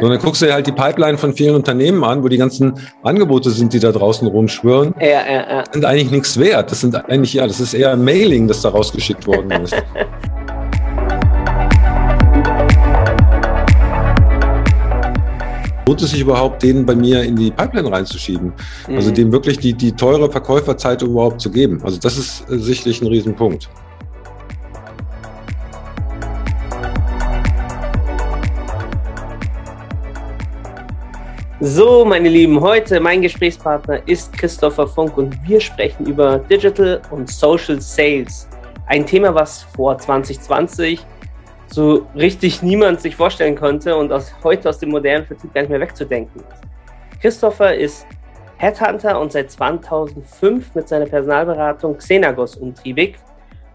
Sondern guckst du dir halt die Pipeline von vielen Unternehmen an, wo die ganzen Angebote sind, die da draußen rumschwören. Ja, ja, ja. Sind eigentlich nichts wert. Das sind eigentlich, ja, das ist eher ein Mailing, das da rausgeschickt worden ist. lohnt es sich überhaupt, den bei mir in die Pipeline reinzuschieben? Also mhm. Also dem wirklich die, die teure Verkäuferzeit überhaupt zu geben. Also das ist äh, sicherlich ein Riesenpunkt. So, meine Lieben, heute mein Gesprächspartner ist Christopher Funk und wir sprechen über Digital und Social Sales. Ein Thema, was vor 2020 so richtig niemand sich vorstellen konnte und aus, heute aus dem modernen Vertrieb gar nicht mehr wegzudenken ist. Christopher ist Headhunter und seit 2005 mit seiner Personalberatung Xenagos umtriebig.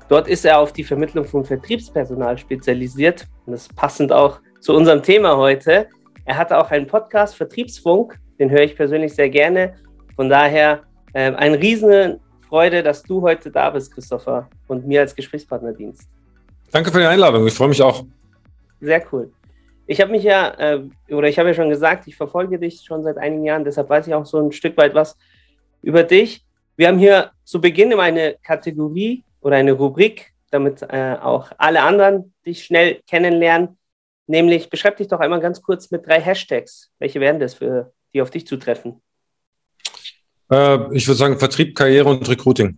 Dort ist er auf die Vermittlung von Vertriebspersonal spezialisiert und das ist passend auch zu unserem Thema heute. Er hatte auch einen Podcast, Vertriebsfunk, den höre ich persönlich sehr gerne. Von daher äh, eine riesen Freude, dass du heute da bist, Christopher, und mir als Gesprächspartner dienst. Danke für die Einladung, ich freue mich auch. Sehr cool. Ich habe mich ja, äh, oder ich habe ja schon gesagt, ich verfolge dich schon seit einigen Jahren, deshalb weiß ich auch so ein Stück weit was über dich. Wir haben hier zu Beginn immer eine Kategorie oder eine Rubrik, damit äh, auch alle anderen dich schnell kennenlernen. Nämlich, beschreib dich doch einmal ganz kurz mit drei Hashtags. Welche wären das für die auf dich zutreffen? Äh, ich würde sagen Vertrieb, Karriere und Recruiting.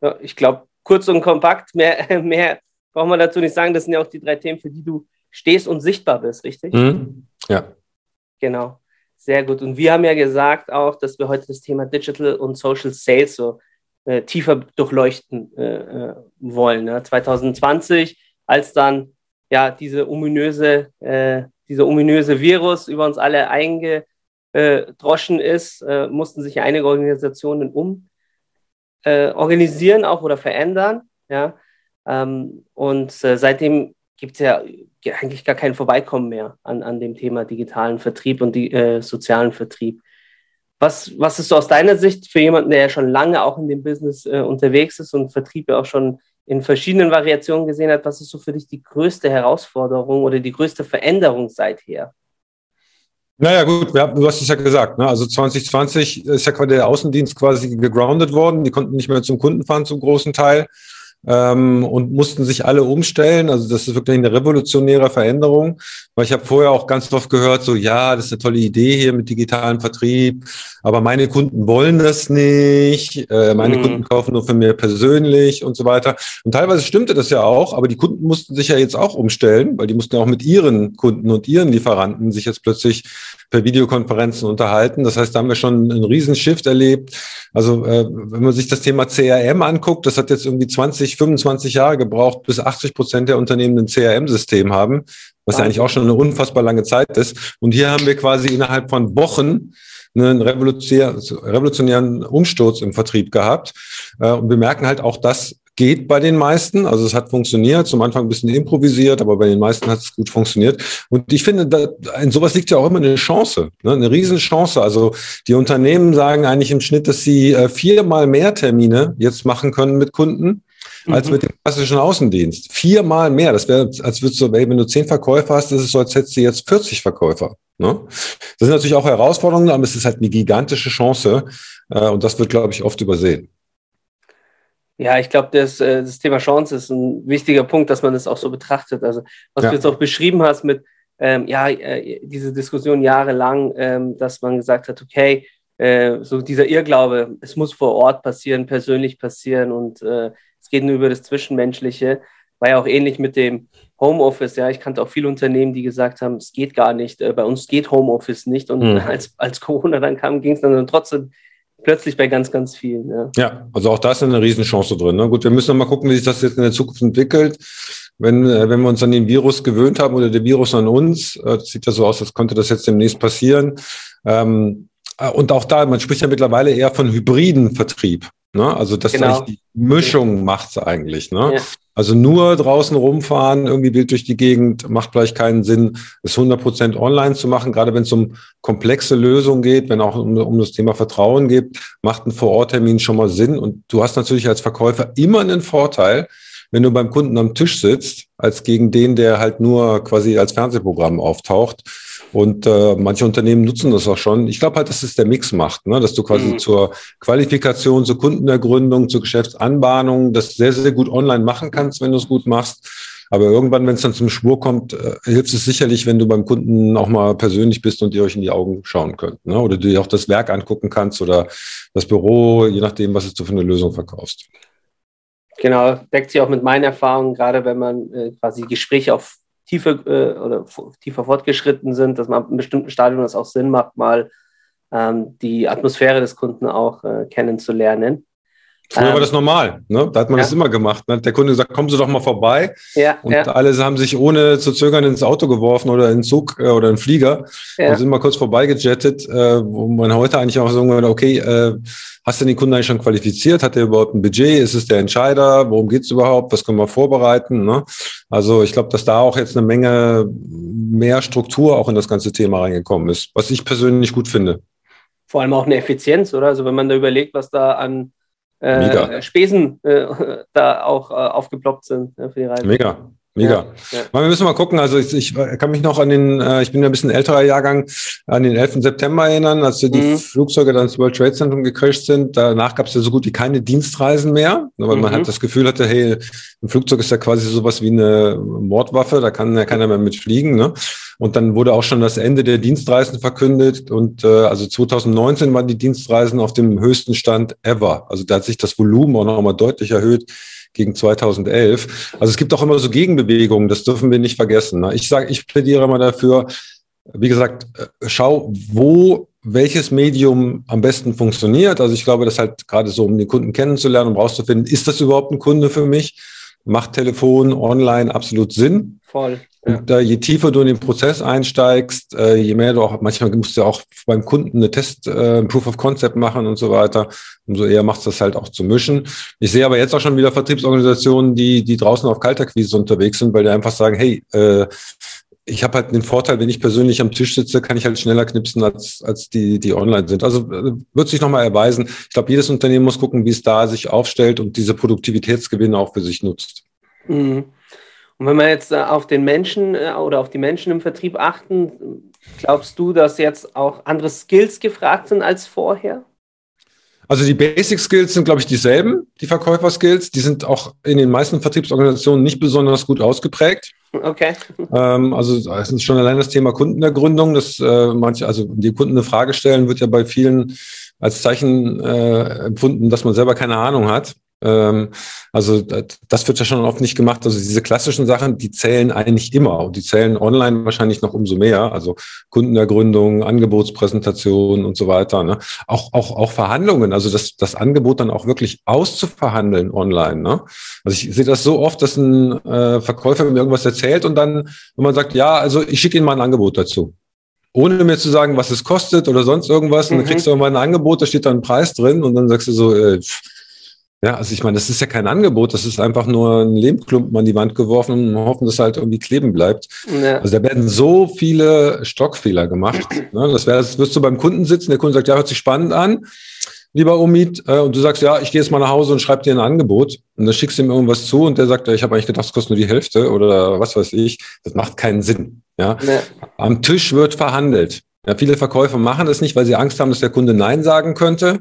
Ja, ich glaube, kurz und kompakt, mehr, mehr braucht man dazu nicht sagen. Das sind ja auch die drei Themen, für die du stehst und sichtbar bist, richtig? Mhm. Ja. Genau. Sehr gut. Und wir haben ja gesagt auch, dass wir heute das Thema Digital und Social Sales so äh, tiefer durchleuchten äh, äh wollen. Ne? 2020, als dann ja, diese ominöse, äh, dieser ominöse Virus über uns alle eingedroschen ist, äh, mussten sich einige Organisationen um äh, organisieren auch oder verändern. Ja? Ähm, und äh, seitdem gibt es ja eigentlich gar kein Vorbeikommen mehr an, an dem Thema digitalen Vertrieb und die, äh, sozialen Vertrieb. Was, was ist so aus deiner Sicht für jemanden, der ja schon lange auch in dem Business äh, unterwegs ist und Vertrieb ja auch schon in verschiedenen Variationen gesehen hat, was ist so für dich die größte Herausforderung oder die größte Veränderung seither? Naja, gut, haben, du hast es ja gesagt. Ne? Also 2020 ist ja quasi der Außendienst quasi gegroundet worden. Die konnten nicht mehr zum Kunden fahren zum großen Teil ähm, und mussten sich alle umstellen. Also das ist wirklich eine revolutionäre Veränderung, weil ich habe vorher auch ganz oft gehört, so ja, das ist eine tolle Idee hier mit digitalem Vertrieb, aber meine Kunden wollen das nicht, äh, meine mhm. Kunden kaufen nur von mir persönlich und so weiter. Und teilweise stimmte das ja auch, aber die Kunden mussten sich ja jetzt auch umstellen, weil die mussten ja auch mit ihren Kunden und ihren Lieferanten sich jetzt plötzlich per Videokonferenzen unterhalten. Das heißt, da haben wir schon einen riesen Shift erlebt. Also äh, wenn man sich das Thema CRM anguckt, das hat jetzt irgendwie 20, 25 Jahre gebraucht, bis 80 Prozent der Unternehmen ein CRM-System haben, was ja eigentlich auch schon eine unfassbar lange Zeit ist. Und hier haben wir quasi innerhalb von Wochen einen revolutionären Umsturz im Vertrieb gehabt. Äh, und wir merken halt auch, dass geht bei den meisten. Also es hat funktioniert, zum Anfang ein bisschen improvisiert, aber bei den meisten hat es gut funktioniert. Und ich finde, da, in sowas liegt ja auch immer eine Chance, ne? eine Riesenchance. Also die Unternehmen sagen eigentlich im Schnitt, dass sie äh, viermal mehr Termine jetzt machen können mit Kunden als mhm. mit dem klassischen Außendienst. Viermal mehr. Das wäre, als würdest du, wenn du zehn Verkäufer hast, ist es so, als hättest du jetzt 40 Verkäufer. Ne? Das sind natürlich auch Herausforderungen, aber es ist halt eine gigantische Chance. Äh, und das wird, glaube ich, oft übersehen. Ja, ich glaube, das, äh, das Thema Chance ist ein wichtiger Punkt, dass man das auch so betrachtet. Also, was ja. du jetzt auch beschrieben hast mit, ähm, ja, äh, diese Diskussion jahrelang, ähm, dass man gesagt hat, okay, äh, so dieser Irrglaube, es muss vor Ort passieren, persönlich passieren und äh, es geht nur über das Zwischenmenschliche. War ja auch ähnlich mit dem Homeoffice. Ja, ich kannte auch viele Unternehmen, die gesagt haben, es geht gar nicht. Äh, bei uns geht Homeoffice nicht. Und mhm. als, als Corona dann kam, ging es dann trotzdem plötzlich bei ganz, ganz vielen. Ja, ja also auch da ist eine Riesenchance drin. Ne? Gut, wir müssen noch mal gucken, wie sich das jetzt in der Zukunft entwickelt. Wenn, äh, wenn wir uns an den Virus gewöhnt haben oder der Virus an uns, äh, sieht ja so aus, als könnte das jetzt demnächst passieren. Ähm, äh, und auch da, man spricht ja mittlerweile eher von hybriden Vertrieb. Ne? Also das genau. die Mischung macht es eigentlich. Ne? Ja. Also nur draußen rumfahren, irgendwie wild durch die Gegend, macht vielleicht keinen Sinn, es 100% online zu machen. Gerade wenn es um komplexe Lösungen geht, wenn auch um, um das Thema Vertrauen geht, macht ein Vororttermin schon mal Sinn. Und du hast natürlich als Verkäufer immer einen Vorteil, wenn du beim Kunden am Tisch sitzt, als gegen den, der halt nur quasi als Fernsehprogramm auftaucht. Und äh, manche Unternehmen nutzen das auch schon. Ich glaube halt, dass es der Mix macht, ne? dass du quasi mhm. zur Qualifikation, zur Kundenergründung, zur Geschäftsanbahnung das sehr, sehr gut online machen kannst, wenn du es gut machst. Aber irgendwann, wenn es dann zum Schwur kommt, äh, hilft es sicherlich, wenn du beim Kunden auch mal persönlich bist und ihr euch in die Augen schauen könnt. Ne? Oder du dir auch das Werk angucken kannst oder das Büro, je nachdem, was du für eine Lösung verkaufst. Genau, deckt sich auch mit meinen Erfahrungen, gerade wenn man äh, quasi Gespräche auf tiefer äh, oder tiefer fortgeschritten sind, dass man in bestimmten Stadien das auch Sinn macht, mal ähm, die Atmosphäre des Kunden auch äh, kennenzulernen. Früher ähm, war das normal, ne? Da hat man ja. das immer gemacht. Ne? Der Kunde gesagt, kommen Sie doch mal vorbei. Ja, und ja. alle haben sich ohne zu zögern ins Auto geworfen oder in den Zug äh, oder in den Flieger ja. und sind mal kurz vorbeigejettet, äh, wo man heute eigentlich auch sagen würde, okay, äh, hast du den Kunden eigentlich schon qualifiziert? Hat er überhaupt ein Budget? Ist es der Entscheider? Worum geht's überhaupt? Was können wir vorbereiten? Ne? Also ich glaube, dass da auch jetzt eine Menge mehr Struktur auch in das ganze Thema reingekommen ist, was ich persönlich gut finde. Vor allem auch eine Effizienz, oder? Also wenn man da überlegt, was da an äh, Spesen äh, da auch äh, aufgeploppt sind für die Reise. Mega. Mega. Ja, ja. Wir müssen mal gucken. Also ich, ich, kann mich noch an den, äh, ich bin ja ein bisschen älterer Jahrgang, an den 11. September erinnern, als die mhm. Flugzeuge dann ins World Trade Center gecrashed sind. Danach gab es ja so gut wie keine Dienstreisen mehr, weil mhm. man halt das Gefühl hatte, hey, ein Flugzeug ist ja quasi sowas wie eine Mordwaffe, da kann ja keiner mehr mit fliegen. Ne? Und dann wurde auch schon das Ende der Dienstreisen verkündet. Und äh, also 2019 waren die Dienstreisen auf dem höchsten Stand ever. Also da hat sich das Volumen auch noch mal deutlich erhöht gegen 2011. Also es gibt auch immer so Gegenbewegungen, das dürfen wir nicht vergessen. Ne? Ich sage, ich plädiere immer dafür, wie gesagt, äh, schau, wo welches Medium am besten funktioniert. Also ich glaube, das halt gerade so, um den Kunden kennenzulernen, um rauszufinden, ist das überhaupt ein Kunde für mich? Macht Telefon, online absolut Sinn? Voll. Und äh, je tiefer du in den Prozess einsteigst, äh, je mehr du auch, manchmal musst du ja auch beim Kunden eine Test, äh, Proof of Concept machen und so weiter, umso eher macht es das halt auch zu mischen. Ich sehe aber jetzt auch schon wieder Vertriebsorganisationen, die, die draußen auf Kalterquise unterwegs sind, weil die einfach sagen, hey, äh, ich habe halt den Vorteil, wenn ich persönlich am Tisch sitze, kann ich halt schneller knipsen, als, als die, die online sind. Also äh, wird sich nochmal erweisen. Ich glaube, jedes Unternehmen muss gucken, wie es da sich aufstellt und diese Produktivitätsgewinne auch für sich nutzt. Mhm. Und wenn wir jetzt äh, auf den Menschen äh, oder auf die Menschen im Vertrieb achten, glaubst du, dass jetzt auch andere Skills gefragt sind als vorher? Also die Basic Skills sind, glaube ich, dieselben, die Verkäufer-Skills. Die sind auch in den meisten Vertriebsorganisationen nicht besonders gut ausgeprägt. Okay. Ähm, also es ist schon allein das Thema Kundenergründung, dass äh, manche, also die Kunden eine Frage stellen, wird ja bei vielen als Zeichen äh, empfunden, dass man selber keine Ahnung hat. Ähm, also das wird ja schon oft nicht gemacht. Also diese klassischen Sachen, die zählen eigentlich immer und die zählen online wahrscheinlich noch umso mehr. Also Kundenergründung, Angebotspräsentation und so weiter. Ne? Auch, auch, auch Verhandlungen, also das, das Angebot dann auch wirklich auszuverhandeln online. Ne? Also ich sehe das so oft, dass ein äh, Verkäufer mir irgendwas erzählt und dann, wenn man sagt, ja, also ich schicke Ihnen mal ein Angebot dazu ohne mir zu sagen, was es kostet oder sonst irgendwas. Und dann mhm. kriegst du irgendwann ein Angebot, da steht da ein Preis drin und dann sagst du so, äh, ja, also ich meine, das ist ja kein Angebot, das ist einfach nur ein Lehmklumpen an die Wand geworfen und hoffen, dass halt irgendwie kleben bleibt. Ja. Also da werden so viele Stockfehler gemacht. Ne? Das wäre, das wirst du beim Kunden sitzen, der Kunde sagt, ja, hört sich spannend an, lieber Omid, äh, und du sagst, ja, ich gehe jetzt mal nach Hause und schreib dir ein Angebot und dann schickst du ihm irgendwas zu und der sagt, ja, ich habe eigentlich gedacht, es kostet nur die Hälfte oder was weiß ich. Das macht keinen Sinn. Ja? ja. Am Tisch wird verhandelt. Ja, viele Verkäufer machen das nicht, weil sie Angst haben, dass der Kunde Nein sagen könnte.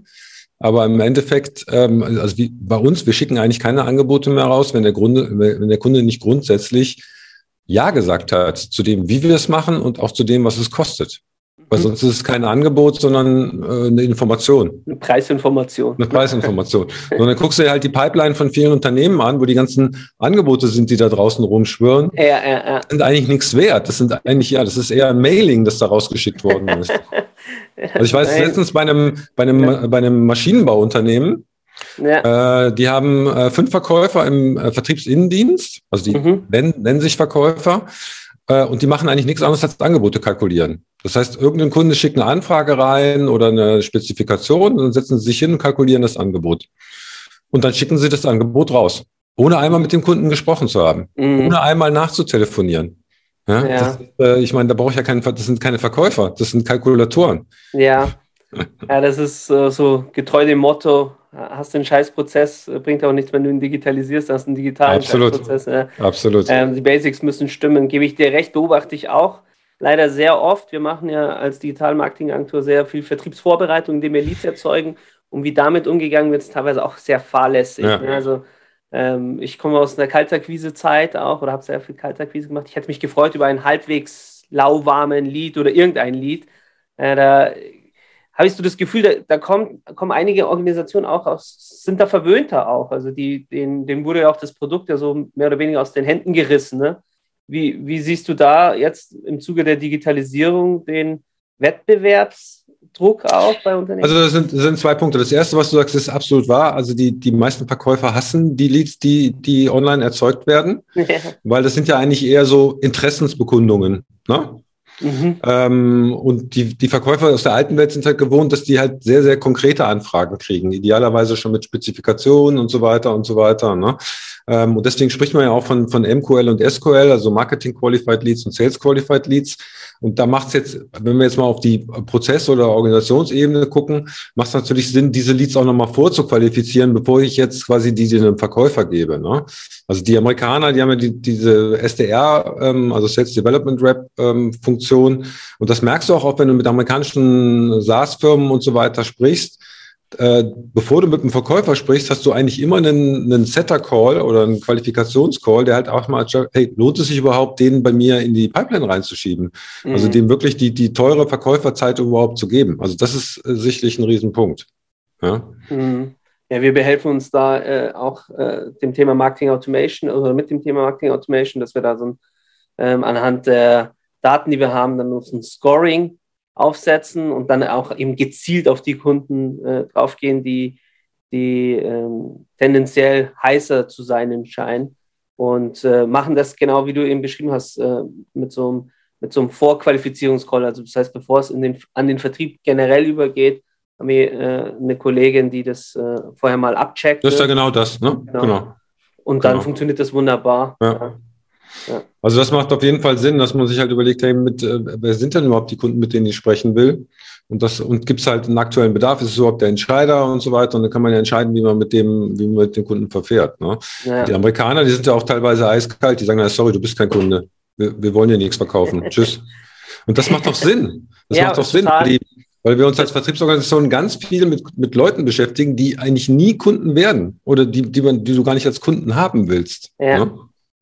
Aber im Endeffekt, ähm, also wie bei uns, wir schicken eigentlich keine Angebote mehr raus, wenn der, Grunde, wenn der Kunde nicht grundsätzlich Ja gesagt hat zu dem, wie wir es machen und auch zu dem, was es kostet. Weil mhm. sonst ist es kein Angebot, sondern äh, eine Information. Eine Preisinformation. Eine Preisinformation. und dann guckst du dir halt die Pipeline von vielen Unternehmen an, wo die ganzen Angebote sind, die da draußen rumschwören. Ja, ja, ja. Sind eigentlich nichts wert. Das sind eigentlich, ja, das ist eher ein Mailing, das da rausgeschickt worden ist. also ich weiß letztens bei einem, bei einem, ja. bei einem Maschinenbauunternehmen, ja. Äh, die haben äh, fünf Verkäufer im äh, Vertriebsinnendienst, also die mhm. nennen, nennen sich Verkäufer äh, und die machen eigentlich nichts anderes als Angebote kalkulieren. Das heißt, irgendein Kunde schickt eine Anfrage rein oder eine Spezifikation und dann setzen sie sich hin und kalkulieren das Angebot. Und dann schicken sie das Angebot raus, ohne einmal mit dem Kunden gesprochen zu haben, mhm. ohne einmal nachzutelefonieren. Ja, ja. Das, äh, ich meine, da brauche ich ja keinen, das sind keine Verkäufer, das sind Kalkulatoren. Ja, ja das ist äh, so getreu dem Motto, hast einen Scheißprozess, äh, bringt auch nichts, wenn du ihn digitalisierst, hast einen digitalen Absolut. Scheißprozess. Äh. Absolut. Ähm, die Basics müssen stimmen, gebe ich dir recht, beobachte ich auch. Leider sehr oft. Wir machen ja als Digital-Marketing-Agentur sehr viel Vertriebsvorbereitung, indem wir Leads erzeugen. Und wie damit umgegangen wird, ist teilweise auch sehr fahrlässig. Ja. Ne? Also ähm, ich komme aus einer Kaltakquise-Zeit auch oder habe sehr viel Kaltakquise gemacht. Ich hätte mich gefreut über einen halbwegs lauwarmen Lied oder irgendein Lied. Äh, da habe ich so das Gefühl, da, da kommt, kommen einige Organisationen auch aus, sind da verwöhnter auch. Also die, denen, denen wurde ja auch das Produkt ja so mehr oder weniger aus den Händen gerissen. Ne? Wie, wie siehst du da jetzt im Zuge der Digitalisierung den Wettbewerbsdruck auch bei Unternehmen? Also das sind, das sind zwei Punkte. Das erste, was du sagst, ist absolut wahr. Also die, die meisten Verkäufer hassen die Leads, die, die online erzeugt werden, ja. weil das sind ja eigentlich eher so Interessensbekundungen. Ne? Mhm. Ähm, und die, die Verkäufer aus der alten Welt sind halt gewohnt, dass die halt sehr, sehr konkrete Anfragen kriegen, idealerweise schon mit Spezifikationen und so weiter und so weiter. Ne? Ähm, und deswegen spricht man ja auch von, von MQL und SQL, also Marketing Qualified Leads und Sales Qualified Leads. Und da macht es jetzt, wenn wir jetzt mal auf die Prozess- oder Organisationsebene gucken, macht es natürlich Sinn, diese Leads auch nochmal vorzuqualifizieren, bevor ich jetzt quasi die einem Verkäufer gebe. Ne? Also die Amerikaner, die haben ja die, diese SDR, ähm, also Sales Development Rep ähm, Funktion. Und das merkst du auch, auch wenn du mit amerikanischen SaaS-Firmen und so weiter sprichst äh, bevor du mit dem Verkäufer sprichst, hast du eigentlich immer einen, einen Setter-Call oder einen Qualifikationscall, der halt auch mal, hey, lohnt es sich überhaupt, den bei mir in die Pipeline reinzuschieben? Also mhm. Also dem wirklich die, die teure Verkäuferzeit überhaupt zu geben. Also das ist äh, sicherlich ein Riesenpunkt. Ja, mhm. ja wir behelfen uns da äh, auch äh, dem Thema Marketing Automation oder mit dem Thema Marketing Automation, dass wir da so ein, ähm, anhand der Daten, die wir haben, dann uns ein Scoring aufsetzen und dann auch eben gezielt auf die Kunden äh, draufgehen, die, die ähm, tendenziell heißer zu sein scheinen und äh, machen das genau wie du eben beschrieben hast, äh, mit so einem mit so einem Vorqualifizierungscall. Also das heißt, bevor es in den, an den Vertrieb generell übergeht, haben wir äh, eine Kollegin, die das äh, vorher mal abcheckt. Das ist ja genau das, ne? Genau. genau. Und dann genau. funktioniert das wunderbar. Ja. Ja. Also das macht auf jeden Fall Sinn, dass man sich halt überlegt, hey, mit, äh, wer sind denn überhaupt die Kunden, mit denen ich sprechen will? Und das und gibt es halt einen aktuellen Bedarf, ist es überhaupt der Entscheider und so weiter. Und dann kann man ja entscheiden, wie man mit dem, wie man mit dem Kunden verfährt. Ne? Ja. Die Amerikaner, die sind ja auch teilweise eiskalt, die sagen, ja, sorry, du bist kein Kunde. Wir, wir wollen dir nichts verkaufen. Tschüss. Und das macht doch Sinn. Das ja, macht doch Sinn, weil, die, weil, wir uns als Vertriebsorganisation ganz viel mit, mit Leuten beschäftigen, die eigentlich nie Kunden werden oder die, die, man, die du gar nicht als Kunden haben willst. Ja. Ne?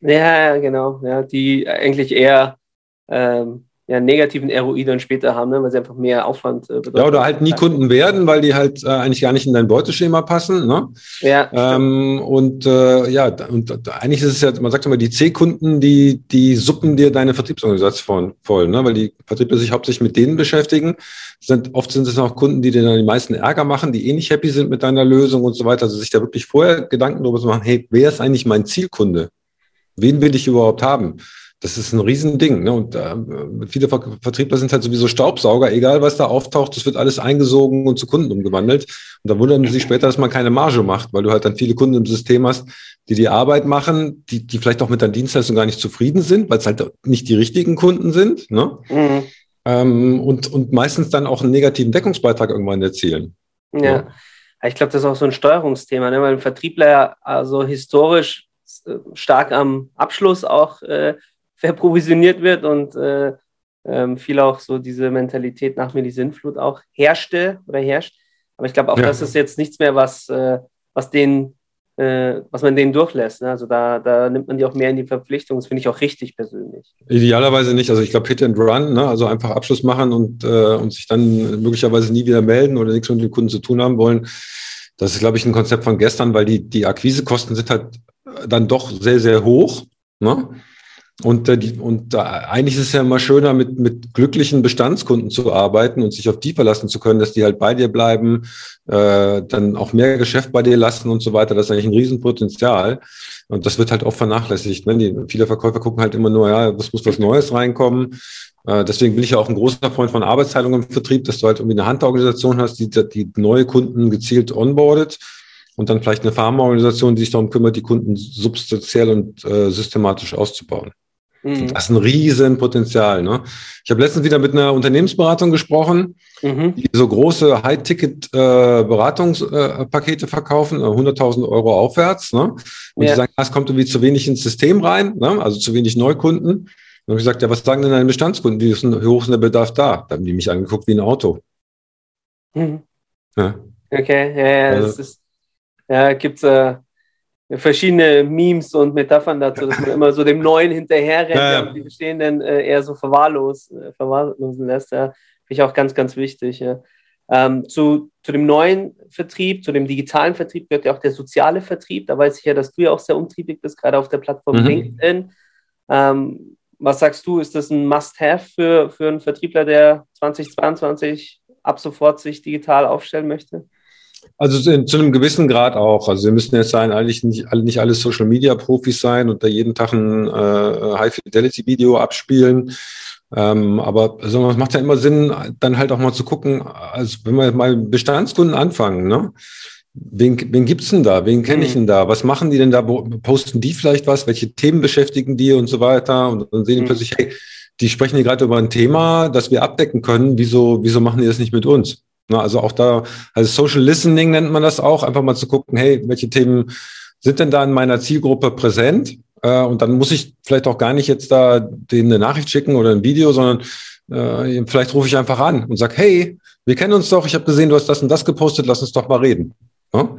Ja, genau. Ja, die eigentlich eher ähm, ja, negativen ROI dann später haben, ne, weil sie einfach mehr Aufwand äh, bedeuten. Ja, oder halt nie Kunden werden, weil die halt äh, eigentlich gar nicht in dein Beuteschema passen. Ne? Ja. Ähm, und äh, ja, und eigentlich ist es ja, man sagt immer, die C-Kunden, die, die suppen dir deine Vertriebsorganisation voll, ne? weil die Vertriebler sich hauptsächlich mit denen beschäftigen. Sind, oft sind es auch Kunden, die dir dann die meisten Ärger machen, die eh nicht happy sind mit deiner Lösung und so weiter. Also sich da wirklich vorher Gedanken darüber zu machen, hey, wer ist eigentlich mein Zielkunde? Wen will ich überhaupt haben? Das ist ein Riesending. Ne? Und äh, viele Vertriebler sind halt sowieso Staubsauger, egal was da auftaucht, das wird alles eingesogen und zu Kunden umgewandelt. Und da wundern sie sich später, dass man keine Marge macht, weil du halt dann viele Kunden im System hast, die die Arbeit machen, die, die vielleicht auch mit deiner Dienstleistung gar nicht zufrieden sind, weil es halt nicht die richtigen Kunden sind. Ne? Mhm. Ähm, und, und meistens dann auch einen negativen Deckungsbeitrag irgendwann erzielen. Ja. ja. Ich glaube, das ist auch so ein Steuerungsthema, ne? weil ein Vertriebler ja also historisch stark am Abschluss auch äh, verprovisioniert wird und äh, ähm, viel auch so diese Mentalität nach mir die Sinnflut auch herrschte oder herrscht. Aber ich glaube, auch ja. das ist jetzt nichts mehr, was, äh, was den äh, was man denen durchlässt. Ne? Also da, da nimmt man die auch mehr in die Verpflichtung. Das finde ich auch richtig persönlich. Idealerweise nicht. Also ich glaube Hit and Run, ne? also einfach Abschluss machen und, äh, und sich dann möglicherweise nie wieder melden oder nichts mit den Kunden zu tun haben wollen. Das ist, glaube ich, ein Konzept von gestern, weil die, die Akquisekosten sind halt dann doch sehr, sehr hoch. Ne? Und, äh, die, und äh, eigentlich ist es ja immer schöner, mit, mit glücklichen Bestandskunden zu arbeiten und sich auf die verlassen zu können, dass die halt bei dir bleiben, äh, dann auch mehr Geschäft bei dir lassen und so weiter. Das ist eigentlich ein Riesenpotenzial. Und das wird halt oft vernachlässigt. Ne? Die, viele Verkäufer gucken halt immer nur, ja, es muss was Neues reinkommen. Äh, deswegen bin ich ja auch ein großer Freund von Arbeitsteilung im Vertrieb, dass du halt irgendwie eine Handorganisation hast, die, die neue Kunden gezielt onboardet und dann vielleicht eine Pharmaorganisation, die sich darum kümmert, die Kunden substanziell und äh, systematisch auszubauen. Mhm. Das ist ein Riesenpotenzial. Ne? Ich habe letztens wieder mit einer Unternehmensberatung gesprochen, mhm. die so große High-Ticket-Beratungspakete äh, verkaufen, 100.000 äh, Euro aufwärts. Ne? Und ja. die sagen, es kommt irgendwie zu wenig ins System rein, ne? also zu wenig Neukunden. Und habe ich gesagt, ja, was sagen denn deine Bestandskunden? Wie, ist denn, wie hoch ist der Bedarf da? Da haben die mich angeguckt wie ein Auto. Mhm. Ja. Okay, ja, ja, also, das ist, ja, gibt es äh, verschiedene Memes und Metaphern dazu, dass man immer so dem Neuen hinterherrennt ja, ja. und die Bestehenden äh, eher so verwahrlos, äh, verwahrlosen lässt. Ja. Finde ich auch ganz, ganz wichtig. Ja. Ähm, zu, zu dem neuen Vertrieb, zu dem digitalen Vertrieb gehört ja auch der soziale Vertrieb. Da weiß ich ja, dass du ja auch sehr umtriebig bist, gerade auf der Plattform mhm. LinkedIn. Ähm, was sagst du, ist das ein Must-Have für, für einen Vertriebler, der 2022 ab sofort sich digital aufstellen möchte? Also zu einem gewissen Grad auch. Also wir müssen jetzt sein, eigentlich nicht, nicht alle Social Media Profis sein und da jeden Tag ein äh, High Fidelity Video abspielen. Ähm, aber also, es macht ja immer Sinn, dann halt auch mal zu gucken, also wenn wir mal Bestandskunden anfangen, ne? Wen, wen gibt's denn da? Wen kenne ich mhm. denn da? Was machen die denn da? Posten die vielleicht was? Welche Themen beschäftigen die und so weiter? Und dann sehen die mhm. plötzlich, hey, die sprechen hier gerade über ein Thema, das wir abdecken können. Wieso, wieso machen die das nicht mit uns? Na, also auch da, also Social Listening nennt man das auch, einfach mal zu gucken, hey, welche Themen sind denn da in meiner Zielgruppe präsent? Äh, und dann muss ich vielleicht auch gar nicht jetzt da denen eine Nachricht schicken oder ein Video, sondern äh, vielleicht rufe ich einfach an und sage, hey, wir kennen uns doch, ich habe gesehen, du hast das und das gepostet, lass uns doch mal reden. Ne?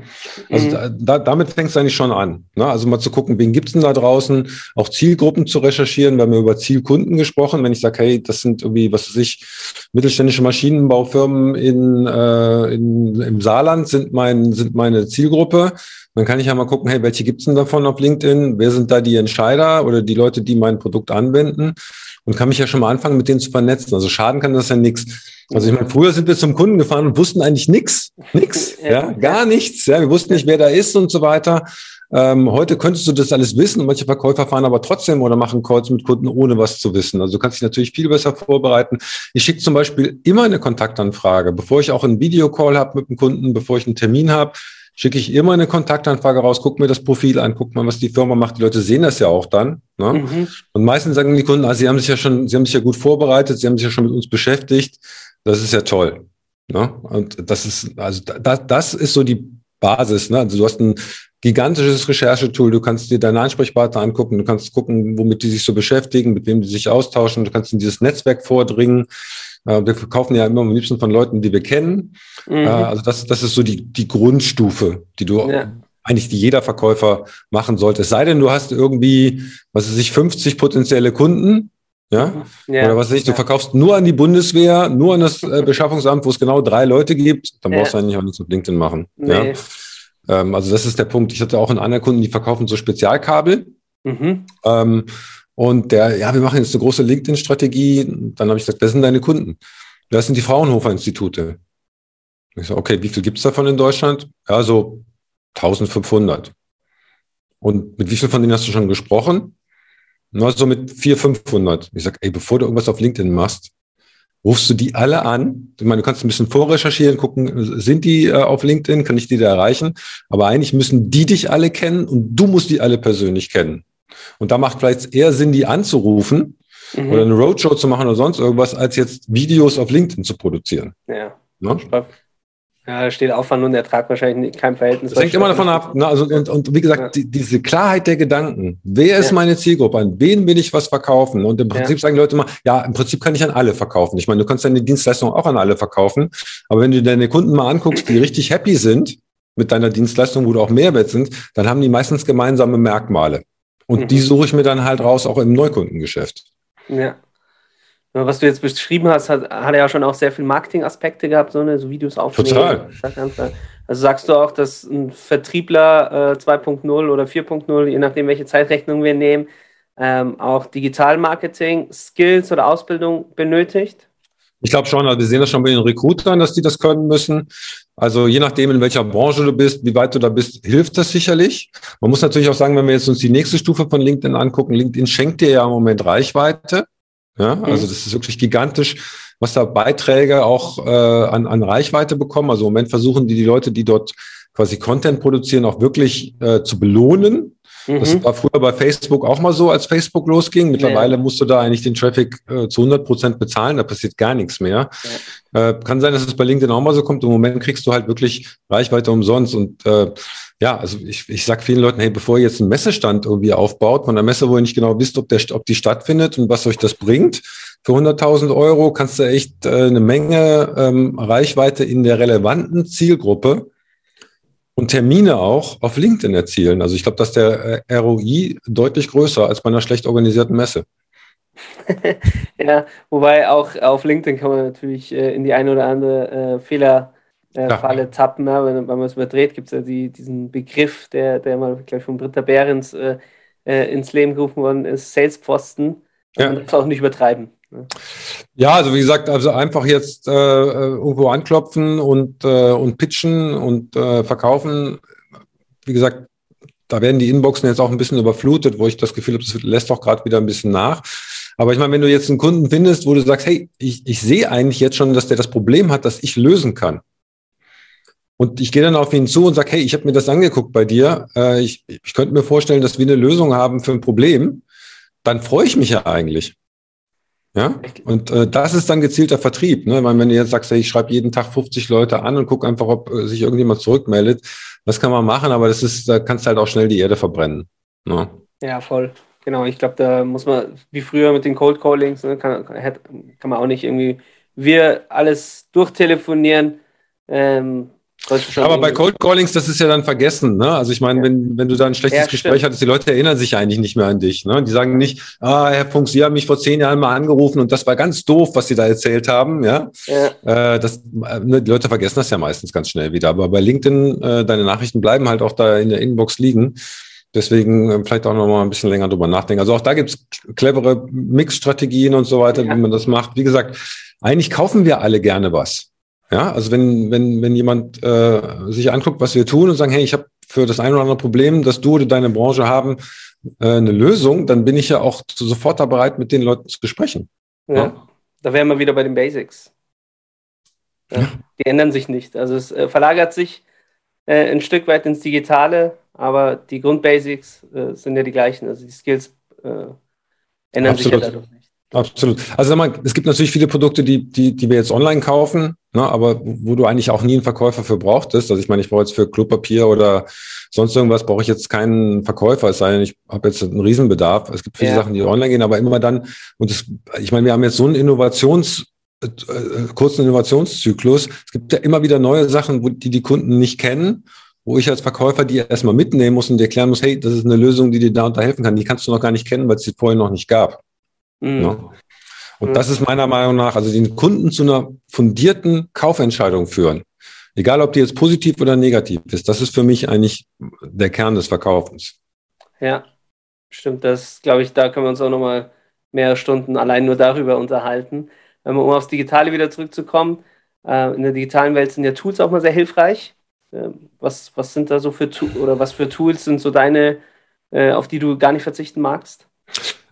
Also mhm. da, damit fängt es eigentlich schon an. Ne? Also mal zu gucken, wen gibt es denn da draußen, auch Zielgruppen zu recherchieren. Wir haben ja über Zielkunden gesprochen. Wenn ich sage, hey, das sind irgendwie, was weiß ich, mittelständische Maschinenbaufirmen in, äh, in, im Saarland sind, mein, sind meine Zielgruppe. Dann kann ich ja mal gucken, hey, welche gibt es denn davon auf LinkedIn? Wer sind da die Entscheider oder die Leute, die mein Produkt anwenden? Und kann mich ja schon mal anfangen, mit denen zu vernetzen. Also schaden kann das ja nichts. Also ich meine, früher sind wir zum Kunden gefahren und wussten eigentlich nichts, nichts, ja, gar nichts. Ja, wir wussten nicht, wer da ist und so weiter. Ähm, heute könntest du das alles wissen und manche Verkäufer fahren aber trotzdem oder machen Calls mit Kunden, ohne was zu wissen. Also du kannst dich natürlich viel besser vorbereiten. Ich schicke zum Beispiel immer eine Kontaktanfrage, bevor ich auch einen Videocall habe mit dem Kunden, bevor ich einen Termin habe, schicke ich immer eine Kontaktanfrage raus, guck mir das Profil an, guck mal, was die Firma macht. Die Leute sehen das ja auch dann. Ne? Mhm. Und meistens sagen die Kunden, also sie haben sich ja schon, sie haben sich ja gut vorbereitet, sie haben sich ja schon mit uns beschäftigt. Das ist ja toll. Ne? Und das ist, also das, das ist so die Basis. Ne? Also du hast ein gigantisches Recherchetool, du kannst dir deine Ansprechpartner angucken, du kannst gucken, womit die sich so beschäftigen, mit wem die sich austauschen, du kannst in dieses Netzwerk vordringen. Äh, wir kaufen ja immer am liebsten von Leuten, die wir kennen. Mhm. Äh, also das, das ist so die, die Grundstufe, die du ja. eigentlich die jeder Verkäufer machen sollte. Es sei denn, du hast irgendwie, was weiß ich, 50 potenzielle Kunden ja? ja? Oder was weiß ich, du ja. verkaufst nur an die Bundeswehr, nur an das äh, Beschaffungsamt, wo es genau drei Leute gibt, dann brauchst du eigentlich auch nichts mit LinkedIn machen. Nee. Ähm, also das ist der Punkt. Ich hatte auch einen anderen Kunden, die verkaufen so Spezialkabel. Mhm. Ähm, und der, ja, wir machen jetzt eine große LinkedIn-Strategie. Dann habe ich gesagt, wer sind deine Kunden? Das sind die Fraunhofer-Institute. Ich so, okay, wie viel gibt es davon in Deutschland? Ja, so 1500. Und mit wie viel von denen hast du schon gesprochen? Na, so mit 400, 500. Ich sage, ey, bevor du irgendwas auf LinkedIn machst, rufst du die alle an. Ich meine, du kannst ein bisschen vorrecherchieren, gucken, sind die äh, auf LinkedIn, kann ich die da erreichen? Aber eigentlich müssen die dich alle kennen und du musst die alle persönlich kennen. Und da macht vielleicht eher Sinn, die anzurufen mhm. oder eine Roadshow zu machen oder sonst irgendwas, als jetzt Videos auf LinkedIn zu produzieren. Ja. Ne? Ja, da steht Aufwand und Ertrag wahrscheinlich in keinem Verhältnis. Das hängt immer davon ab. Ne? Also, und, und wie gesagt, ja. die, diese Klarheit der Gedanken. Wer ist ja. meine Zielgruppe? An wen will ich was verkaufen? Und im Prinzip ja. sagen Leute immer, ja, im Prinzip kann ich an alle verkaufen. Ich meine, du kannst deine Dienstleistung auch an alle verkaufen. Aber wenn du deine Kunden mal anguckst, die richtig happy sind mit deiner Dienstleistung, wo du auch Mehrwert sind, dann haben die meistens gemeinsame Merkmale. Und mhm. die suche ich mir dann halt raus, auch im Neukundengeschäft. Ja was du jetzt beschrieben hast, hat, hat er ja schon auch sehr viele Marketing-Aspekte gehabt, so, ne, so Videos aufnehmen. Total. Also sagst du auch, dass ein Vertriebler äh, 2.0 oder 4.0, je nachdem, welche Zeitrechnung wir nehmen, ähm, auch Digital-Marketing-Skills oder Ausbildung benötigt? Ich glaube schon, also wir sehen das schon bei den Recruitern, dass die das können müssen. Also je nachdem, in welcher Branche du bist, wie weit du da bist, hilft das sicherlich. Man muss natürlich auch sagen, wenn wir jetzt uns die nächste Stufe von LinkedIn angucken, LinkedIn schenkt dir ja im Moment Reichweite. Ja, mhm. also das ist wirklich gigantisch, was da Beiträge auch äh, an, an Reichweite bekommen. Also im Moment versuchen die, die Leute, die dort quasi Content produzieren, auch wirklich äh, zu belohnen. Mhm. Das war früher bei Facebook auch mal so, als Facebook losging. Mittlerweile ja. musst du da eigentlich den Traffic äh, zu 100 Prozent bezahlen, da passiert gar nichts mehr. Ja. Äh, kann sein, dass es bei LinkedIn auch mal so kommt. Im Moment kriegst du halt wirklich Reichweite umsonst. Und äh, ja, also ich, ich sag vielen Leuten, hey, bevor ihr jetzt einen Messestand irgendwie aufbaut, von einer Messe, wo ihr nicht genau wisst, ob, der, ob die stattfindet und was euch das bringt, für 100.000 Euro kannst du echt äh, eine Menge ähm, Reichweite in der relevanten Zielgruppe und Termine auch auf LinkedIn erzielen. Also ich glaube, dass der äh, ROI deutlich größer als bei einer schlecht organisierten Messe. ja, wobei auch auf LinkedIn kann man natürlich äh, in die eine oder andere äh, Fehlerfalle äh, tappen. Ja, wenn, wenn man es überdreht, gibt es ja die, diesen Begriff, der, der mal, glaube ich, von Britta Behrens äh, äh, ins Leben gerufen worden ist, Salespfosten. Ja. Man darf es auch nicht übertreiben. Ja, also wie gesagt, also einfach jetzt äh, irgendwo anklopfen und, äh, und pitchen und äh, verkaufen. Wie gesagt, da werden die Inboxen jetzt auch ein bisschen überflutet, wo ich das Gefühl habe, das lässt doch gerade wieder ein bisschen nach. Aber ich meine, wenn du jetzt einen Kunden findest, wo du sagst, hey, ich, ich sehe eigentlich jetzt schon, dass der das Problem hat, das ich lösen kann. Und ich gehe dann auf ihn zu und sage, hey, ich habe mir das angeguckt bei dir. Äh, ich, ich könnte mir vorstellen, dass wir eine Lösung haben für ein Problem. Dann freue ich mich ja eigentlich. Ja, und äh, das ist dann gezielter Vertrieb. Ne? Weil wenn du jetzt sagst, hey, ich schreibe jeden Tag 50 Leute an und guck einfach, ob äh, sich irgendjemand zurückmeldet, das kann man machen, aber das ist, da kannst du halt auch schnell die Erde verbrennen. Ne? Ja, voll. Genau, ich glaube, da muss man, wie früher mit den Cold Callings, ne, kann, kann man auch nicht irgendwie wir alles durchtelefonieren. Ähm, aber bei Cold Callings, das ist ja dann vergessen. Ne? Also ich meine, ja. wenn, wenn du da ein schlechtes ja, Gespräch hattest, die Leute erinnern sich eigentlich nicht mehr an dich. Ne? Die sagen nicht, ah, Herr Funk, Sie haben mich vor zehn Jahren mal angerufen und das war ganz doof, was Sie da erzählt haben. Ja, ja. Äh, das, äh, ne, die Leute vergessen das ja meistens ganz schnell wieder. Aber bei LinkedIn, äh, deine Nachrichten bleiben halt auch da in der Inbox liegen. Deswegen äh, vielleicht auch noch mal ein bisschen länger drüber nachdenken. Also auch da gibt's clevere Mixstrategien und so weiter, wie man das macht. Wie gesagt, eigentlich kaufen wir alle gerne was. Ja, also wenn, wenn, wenn jemand äh, sich anguckt, was wir tun und sagen, hey, ich habe für das ein oder andere Problem, das du oder deine Branche haben, äh, eine Lösung, dann bin ich ja auch sofort da bereit, mit den Leuten zu sprechen. Ja, ja? da wären wir wieder bei den Basics. Ja, ja. Die ändern sich nicht. Also es äh, verlagert sich äh, ein Stück weit ins Digitale, aber die Grundbasics äh, sind ja die gleichen. Also die Skills äh, ändern Absolut. sich ja dadurch nicht. Absolut. Also sag mal, es gibt natürlich viele Produkte, die, die, die wir jetzt online kaufen, ne, aber wo du eigentlich auch nie einen Verkäufer für brauchtest. Also ich meine, ich brauche jetzt für Klopapier oder sonst irgendwas, brauche ich jetzt keinen Verkäufer, es sei denn, ich habe jetzt einen Riesenbedarf. Es gibt viele ja. Sachen, die online gehen, aber immer dann, und das, ich meine, wir haben jetzt so einen Innovations- äh, äh, kurzen Innovationszyklus. Es gibt ja immer wieder neue Sachen, wo, die die Kunden nicht kennen, wo ich als Verkäufer die erstmal mitnehmen muss und erklären muss, hey, das ist eine Lösung, die dir da und da helfen kann. Die kannst du noch gar nicht kennen, weil es sie vorher noch nicht gab. Mhm. Ne? Und mhm. das ist meiner Meinung nach, also den Kunden zu einer fundierten Kaufentscheidung führen. Egal, ob die jetzt positiv oder negativ ist. Das ist für mich eigentlich der Kern des Verkaufens. Ja, stimmt. Das glaube ich, da können wir uns auch nochmal mehrere Stunden allein nur darüber unterhalten. Um aufs Digitale wieder zurückzukommen. Äh, in der digitalen Welt sind ja Tools auch mal sehr hilfreich. Ähm, was, was sind da so für oder was für Tools sind so deine, äh, auf die du gar nicht verzichten magst?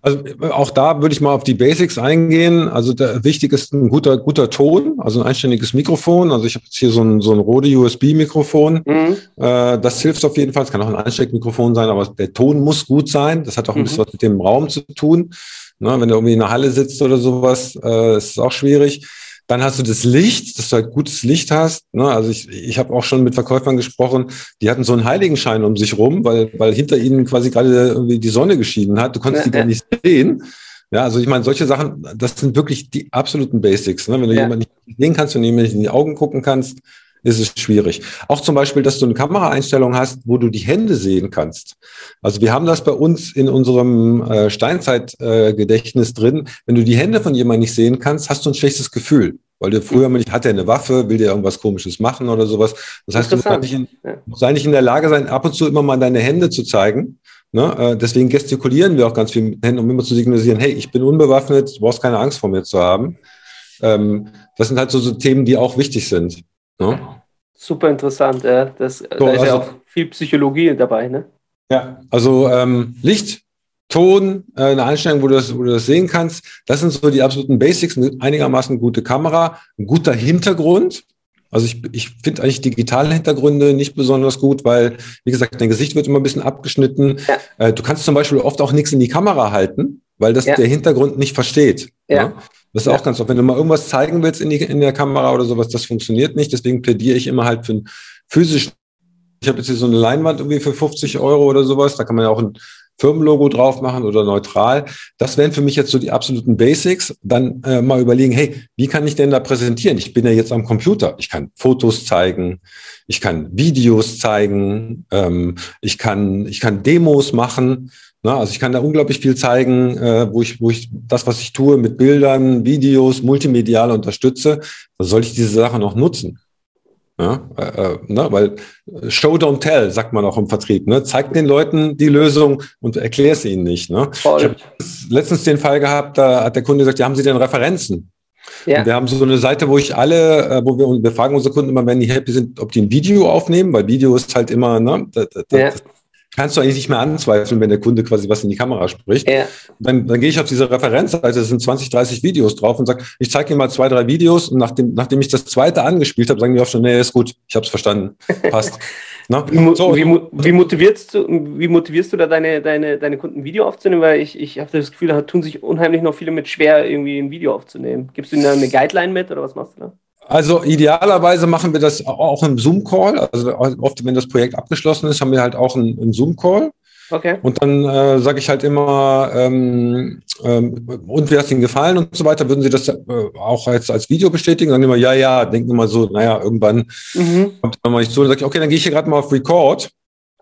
Also auch da würde ich mal auf die Basics eingehen. Also der, wichtig ist ein guter, guter Ton, also ein einständiges Mikrofon. Also ich habe jetzt hier so ein, so ein Rode USB-Mikrofon. Mhm. Äh, das hilft auf jeden Fall. Es kann auch ein Einsteckmikrofon sein, aber der Ton muss gut sein. Das hat auch ein mhm. bisschen was mit dem Raum zu tun. Ne, wenn du irgendwie in der Halle sitzt oder sowas, äh, ist es auch schwierig. Dann hast du das Licht, dass du halt gutes Licht hast. Ne? Also ich, ich habe auch schon mit Verkäufern gesprochen, die hatten so einen Heiligenschein um sich rum, weil, weil hinter ihnen quasi gerade irgendwie die Sonne geschieden hat. Du konntest die gar nicht sehen. Ja, also ich meine, solche Sachen, das sind wirklich die absoluten Basics. Ne? Wenn du ja. jemanden nicht sehen kannst, wenn du jemanden in die Augen gucken kannst, ist es schwierig. Auch zum Beispiel, dass du eine Kameraeinstellung hast, wo du die Hände sehen kannst. Also wir haben das bei uns in unserem äh, Steinzeitgedächtnis äh, drin. Wenn du die Hände von jemandem nicht sehen kannst, hast du ein schlechtes Gefühl. Weil du früher mal nicht, hat er eine Waffe, will dir irgendwas komisches machen oder sowas. Das heißt, du musst eigentlich, in, musst eigentlich in der Lage sein, ab und zu immer mal deine Hände zu zeigen Ne? Äh, deswegen gestikulieren wir auch ganz viel mit den Händen, um immer zu signalisieren, hey, ich bin unbewaffnet, du brauchst keine Angst vor mir zu haben. Ähm, das sind halt so, so Themen, die auch wichtig sind. Ne? Super interessant, ja. Das, so, da ist also, ja auch viel Psychologie dabei, ne? Ja, also ähm, Licht, Ton, äh, eine Einstellung, wo du, das, wo du das sehen kannst. Das sind so die absoluten Basics. Eine einigermaßen gute Kamera, ein guter Hintergrund. Also ich, ich finde eigentlich digitale Hintergründe nicht besonders gut, weil, wie gesagt, dein Gesicht wird immer ein bisschen abgeschnitten. Ja. Äh, du kannst zum Beispiel oft auch nichts in die Kamera halten, weil das ja. der Hintergrund nicht versteht. Ja. ja? Das ist auch ganz oft. Wenn du mal irgendwas zeigen willst in, die, in der Kamera oder sowas, das funktioniert nicht. Deswegen plädiere ich immer halt für einen physischen ich habe jetzt hier so eine Leinwand irgendwie für 50 Euro oder sowas. Da kann man ja auch ein Firmenlogo drauf machen oder neutral. Das wären für mich jetzt so die absoluten Basics. Dann äh, mal überlegen, hey, wie kann ich denn da präsentieren? Ich bin ja jetzt am Computer. Ich kann Fotos zeigen, ich kann Videos zeigen, ähm, ich kann, ich kann Demos machen. Na, also ich kann da unglaublich viel zeigen, äh, wo ich, wo ich das, was ich tue, mit Bildern, Videos, multimedial unterstütze. Da soll ich diese Sache noch nutzen. Ja, äh, äh, ne, weil Show don't tell, sagt man auch im Vertrieb. Ne? Zeig den Leuten die Lösung und erklär es ihnen nicht. Ne? Ich habe letztens den Fall gehabt, da hat der Kunde gesagt, ja, haben Sie denn Referenzen? Ja. wir haben so eine Seite, wo ich alle, äh, wo wir, wir fragen unsere Kunden immer, wenn die happy sind, ob die ein Video aufnehmen, weil Video ist halt immer, ne, das, das, ja. das kannst du eigentlich nicht mehr anzweifeln, wenn der Kunde quasi was in die Kamera spricht. Ja. Dann, dann gehe ich auf diese Referenzseite, da sind 20, 30 Videos drauf und sage, ich zeige Ihnen mal zwei, drei Videos und nachdem, nachdem ich das zweite angespielt habe, sagen die auch schon, nee, ist gut, ich habe es verstanden, passt. Na? Wie, so, wie, wie, motivierst du, wie motivierst du da deine, deine, deine Kunden ein Video aufzunehmen? Weil ich, ich habe das Gefühl, da tun sich unheimlich noch viele mit schwer, irgendwie ein Video aufzunehmen. Gibst du ihnen da eine Guideline mit oder was machst du da? Also idealerweise machen wir das auch im Zoom-Call. Also oft, wenn das Projekt abgeschlossen ist, haben wir halt auch einen, einen Zoom-Call. Okay. Und dann äh, sage ich halt immer, ähm, ähm, und wie hat es Ihnen gefallen und so weiter, würden Sie das äh, auch als, als Video bestätigen? Dann immer, ja, ja, denken immer so, naja, irgendwann mhm. kommt dann mal nicht so. Dann sage ich, okay, dann gehe ich hier gerade mal auf Record.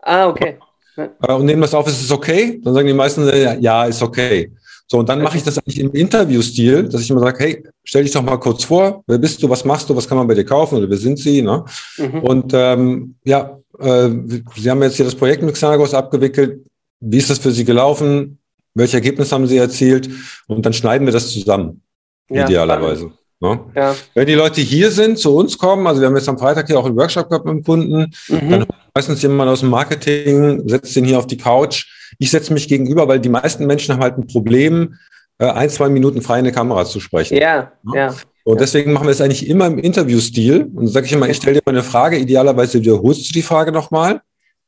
Ah, okay. Äh, und nehmen das auf, ist es okay? Dann sagen die meisten, ja, ist okay. So, und dann mache ich das eigentlich im Interviewstil, dass ich immer sage, hey, stell dich doch mal kurz vor, wer bist du, was machst du, was kann man bei dir kaufen oder wer sind sie? Ne? Mhm. Und ähm, ja, äh, Sie haben jetzt hier das Projekt mit Xanagos abgewickelt. Wie ist das für Sie gelaufen? Welche Ergebnisse haben Sie erzielt? Und dann schneiden wir das zusammen, ja, idealerweise. Ne? Ja. Wenn die Leute hier sind, zu uns kommen, also wir haben jetzt am Freitag hier auch einen Workshop gehabt mit dem Kunden, mhm. dann meistens jemand aus dem Marketing, setzt den hier auf die Couch ich setze mich gegenüber, weil die meisten Menschen haben halt ein Problem, äh, ein, zwei Minuten frei in der Kamera zu sprechen. Ja, ja. Und deswegen machen wir es eigentlich immer im Interviewstil. Und sage ich immer, ich stelle dir mal eine Frage, idealerweise wiederholst du die Frage nochmal.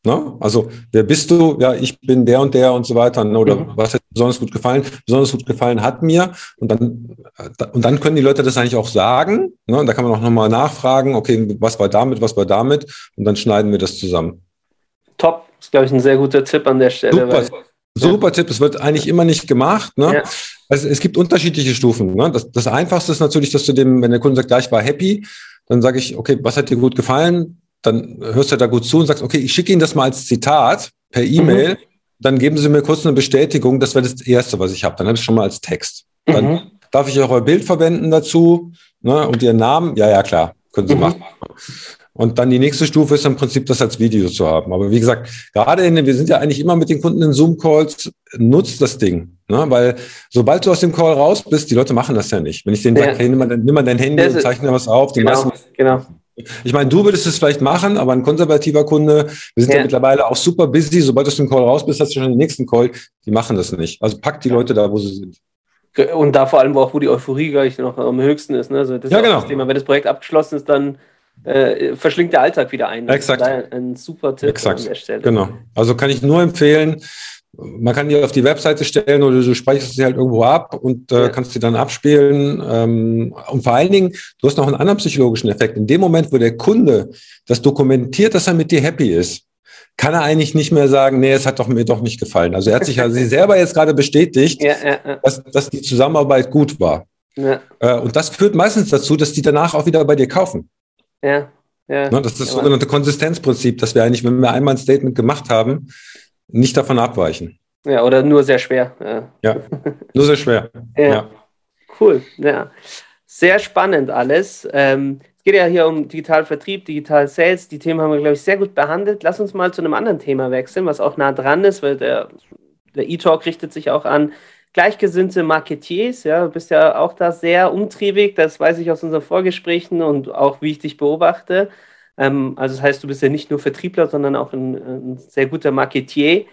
Ne? Also, wer bist du? Ja, ich bin der und der und so weiter. Ne? Oder mhm. was hat besonders gut gefallen? Besonders gut gefallen hat mir. Und dann, äh, und dann können die Leute das eigentlich auch sagen. Ne? Und da kann man auch nochmal nachfragen, okay, was war damit, was war damit? Und dann schneiden wir das zusammen. Top. Das ist, glaube ich, ein sehr guter Tipp an der Stelle. Super, super. Tipp. Es wird eigentlich immer nicht gemacht. Ne? Ja. Also es gibt unterschiedliche Stufen. Ne? Das, das Einfachste ist natürlich, dass du dem, wenn der Kunde sagt, ja, ich war happy, dann sage ich, okay, was hat dir gut gefallen? Dann hörst du da gut zu und sagst, okay, ich schicke Ihnen das mal als Zitat per E-Mail. Mhm. Dann geben Sie mir kurz eine Bestätigung. Das wäre das Erste, was ich habe. Dann habe ich es schon mal als Text. Dann mhm. darf ich auch euer Bild verwenden dazu ne? und Ihren Namen. Ja, ja, klar, können Sie mhm. machen. Und dann die nächste Stufe ist im Prinzip, das als Video zu haben. Aber wie gesagt, gerade in, wir sind ja eigentlich immer mit den Kunden in Zoom-Calls, nutzt das Ding. Ne? Weil sobald du aus dem Call raus bist, die Leute machen das ja nicht. Wenn ich denen ja. sage, hey, nimm mal, nimm mal dein Handy und zeichne was auf, die genau, meisten. Genau. Ich meine, du würdest es vielleicht machen, aber ein konservativer Kunde, wir sind ja. ja. mittlerweile auch super busy, sobald du aus dem Call raus bist, hast du schon den nächsten Call, die machen das nicht. Also pack die Leute da, wo sie sind. Und da vor allem auch, wo die Euphorie gleich noch am höchsten ist. Ne? Also das ja, ist genau. das Thema. Wenn das Projekt abgeschlossen ist, dann äh, verschlingt der Alltag wieder ein. Exakt. Ein, ein super Tipp Exakt. an der Stelle. Genau. Also kann ich nur empfehlen, man kann die auf die Webseite stellen oder du speicherst sie halt irgendwo ab und äh, ja. kannst sie dann abspielen. Ähm, und vor allen Dingen, du hast noch einen anderen psychologischen Effekt. In dem Moment, wo der Kunde das dokumentiert, dass er mit dir happy ist, kann er eigentlich nicht mehr sagen, nee, es hat doch mir doch nicht gefallen. Also er hat sich ja sich selber jetzt gerade bestätigt, ja, ja, Dass, dass die Zusammenarbeit gut war. Äh, und das führt meistens dazu, dass die danach auch wieder bei dir kaufen. Ja. ja. Ne, das ist das sogenannte Konsistenzprinzip, dass wir eigentlich, wenn wir einmal ein Statement gemacht haben, nicht davon abweichen. Ja, oder nur sehr schwer. Ja, ja nur sehr schwer. ja. ja. Cool, ja. Sehr spannend alles. Ähm, geht ja hier um Digital Vertrieb, Digital Sales. Die Themen haben wir, glaube ich, sehr gut behandelt. Lass uns mal zu einem anderen Thema wechseln, was auch nah dran ist, weil der, der E-Talk richtet sich auch an gleichgesinnte Marketiers. Ja, du bist ja auch da sehr umtriebig, das weiß ich aus unseren Vorgesprächen und auch wie ich dich beobachte. Ähm, also das heißt, du bist ja nicht nur Vertriebler, sondern auch ein, ein sehr guter Marketier.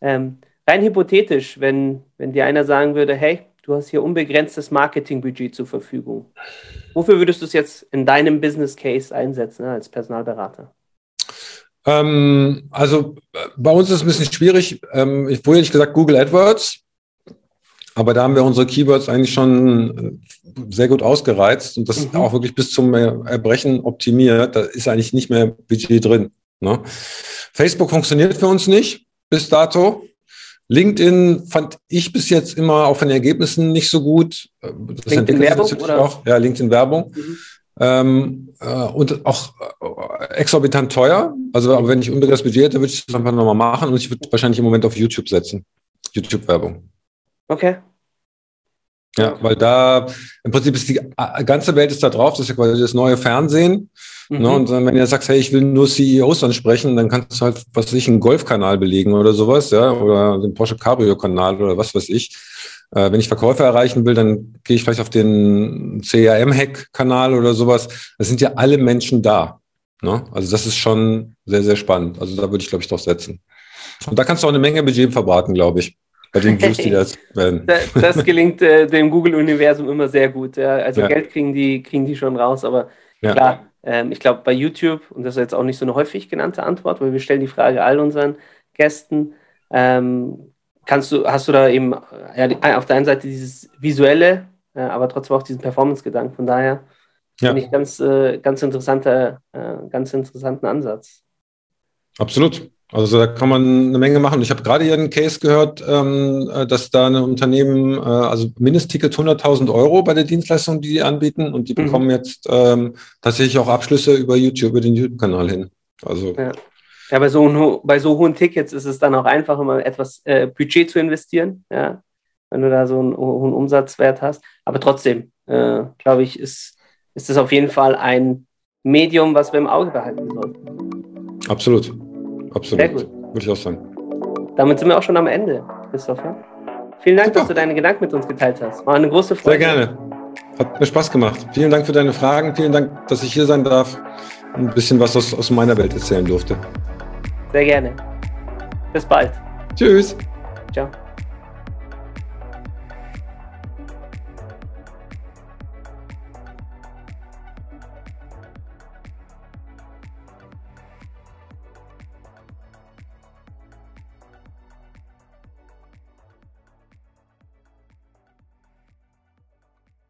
Ähm, rein hypothetisch, wenn, wenn dir einer sagen würde, hey, du hast hier unbegrenztes Marketingbudget zur Verfügung. Wofür würdest du es jetzt in deinem Business Case einsetzen ne, als Personalberater? Ähm, also bei uns ist es ein bisschen schwierig. Ähm, ich vorher nicht gesagt Google AdWords, aber da haben wir unsere Keywords eigentlich schon äh, sehr gut ausgereizt und das mhm. auch wirklich bis zum Erbrechen optimiert. Da ist eigentlich nicht mehr Budget drin. Ne? Facebook funktioniert für uns nicht bis dato. LinkedIn fand ich bis jetzt immer auch von den Ergebnissen nicht so gut. Das LinkedIn Werbung oder? Auch. Ja, LinkedIn Werbung. Mhm. Ähm, äh, und auch äh, exorbitant teuer. Also, aber wenn ich unbegrenztes Budget hätte, würde ich das einfach nochmal machen und ich würde wahrscheinlich im Moment auf YouTube setzen. YouTube-Werbung. Okay. Ja, weil da im Prinzip ist die ganze Welt ist da drauf, das ist ja quasi das neue Fernsehen. Ne? Mhm. Ne? Und dann, wenn du sagst, hey, ich will nur CEOs ansprechen, dann kannst du halt, was weiß ich, einen Golfkanal belegen oder sowas, ja, oder den Porsche Cabrio-Kanal oder was weiß ich. Äh, wenn ich Verkäufer erreichen will, dann gehe ich vielleicht auf den CRM-Hack-Kanal oder sowas. Da sind ja alle Menschen da. Ne? Also das ist schon sehr, sehr spannend. Also da würde ich, glaube ich, drauf setzen. Und da kannst du auch eine Menge Budget verbraten, glaube ich. Bei den Views, die das werden. Das, das gelingt äh, dem Google-Universum immer sehr gut. Ja. Also ja. Geld kriegen die, kriegen die schon raus, aber ja. klar, ähm, ich glaube bei YouTube, und das ist jetzt auch nicht so eine häufig genannte Antwort, weil wir stellen die Frage all unseren Gästen, ähm, kannst du, hast du da eben ja, auf der einen Seite dieses visuelle, äh, aber trotzdem auch diesen Performance-Gedanken. Von daher finde ich ganz, äh, ganz interessanter, äh, ganz interessanten Ansatz. Absolut. Also da kann man eine Menge machen. Ich habe gerade hier einen Case gehört, ähm, äh, dass da ein Unternehmen, äh, also Mindestticket 100.000 Euro bei der Dienstleistung, die die anbieten und die mhm. bekommen jetzt ähm, tatsächlich auch Abschlüsse über YouTube, über den YouTube-Kanal hin. Also ja. ja, bei, so, bei so hohen Tickets ist es dann auch einfach, immer etwas äh, Budget zu investieren, ja, wenn du da so einen hohen Umsatzwert hast. Aber trotzdem, äh, glaube ich, ist, ist das auf jeden Fall ein Medium, was wir im Auge behalten sollten. Absolut. Absolut. Sehr gut. Würde ich auch sagen. Damit sind wir auch schon am Ende, Christopher. Vielen Dank, Super. dass du deine Gedanken mit uns geteilt hast. War eine große Freude. Sehr gerne. Hat mir Spaß gemacht. Vielen Dank für deine Fragen. Vielen Dank, dass ich hier sein darf und ein bisschen was aus, aus meiner Welt erzählen durfte. Sehr gerne. Bis bald. Tschüss. Ciao.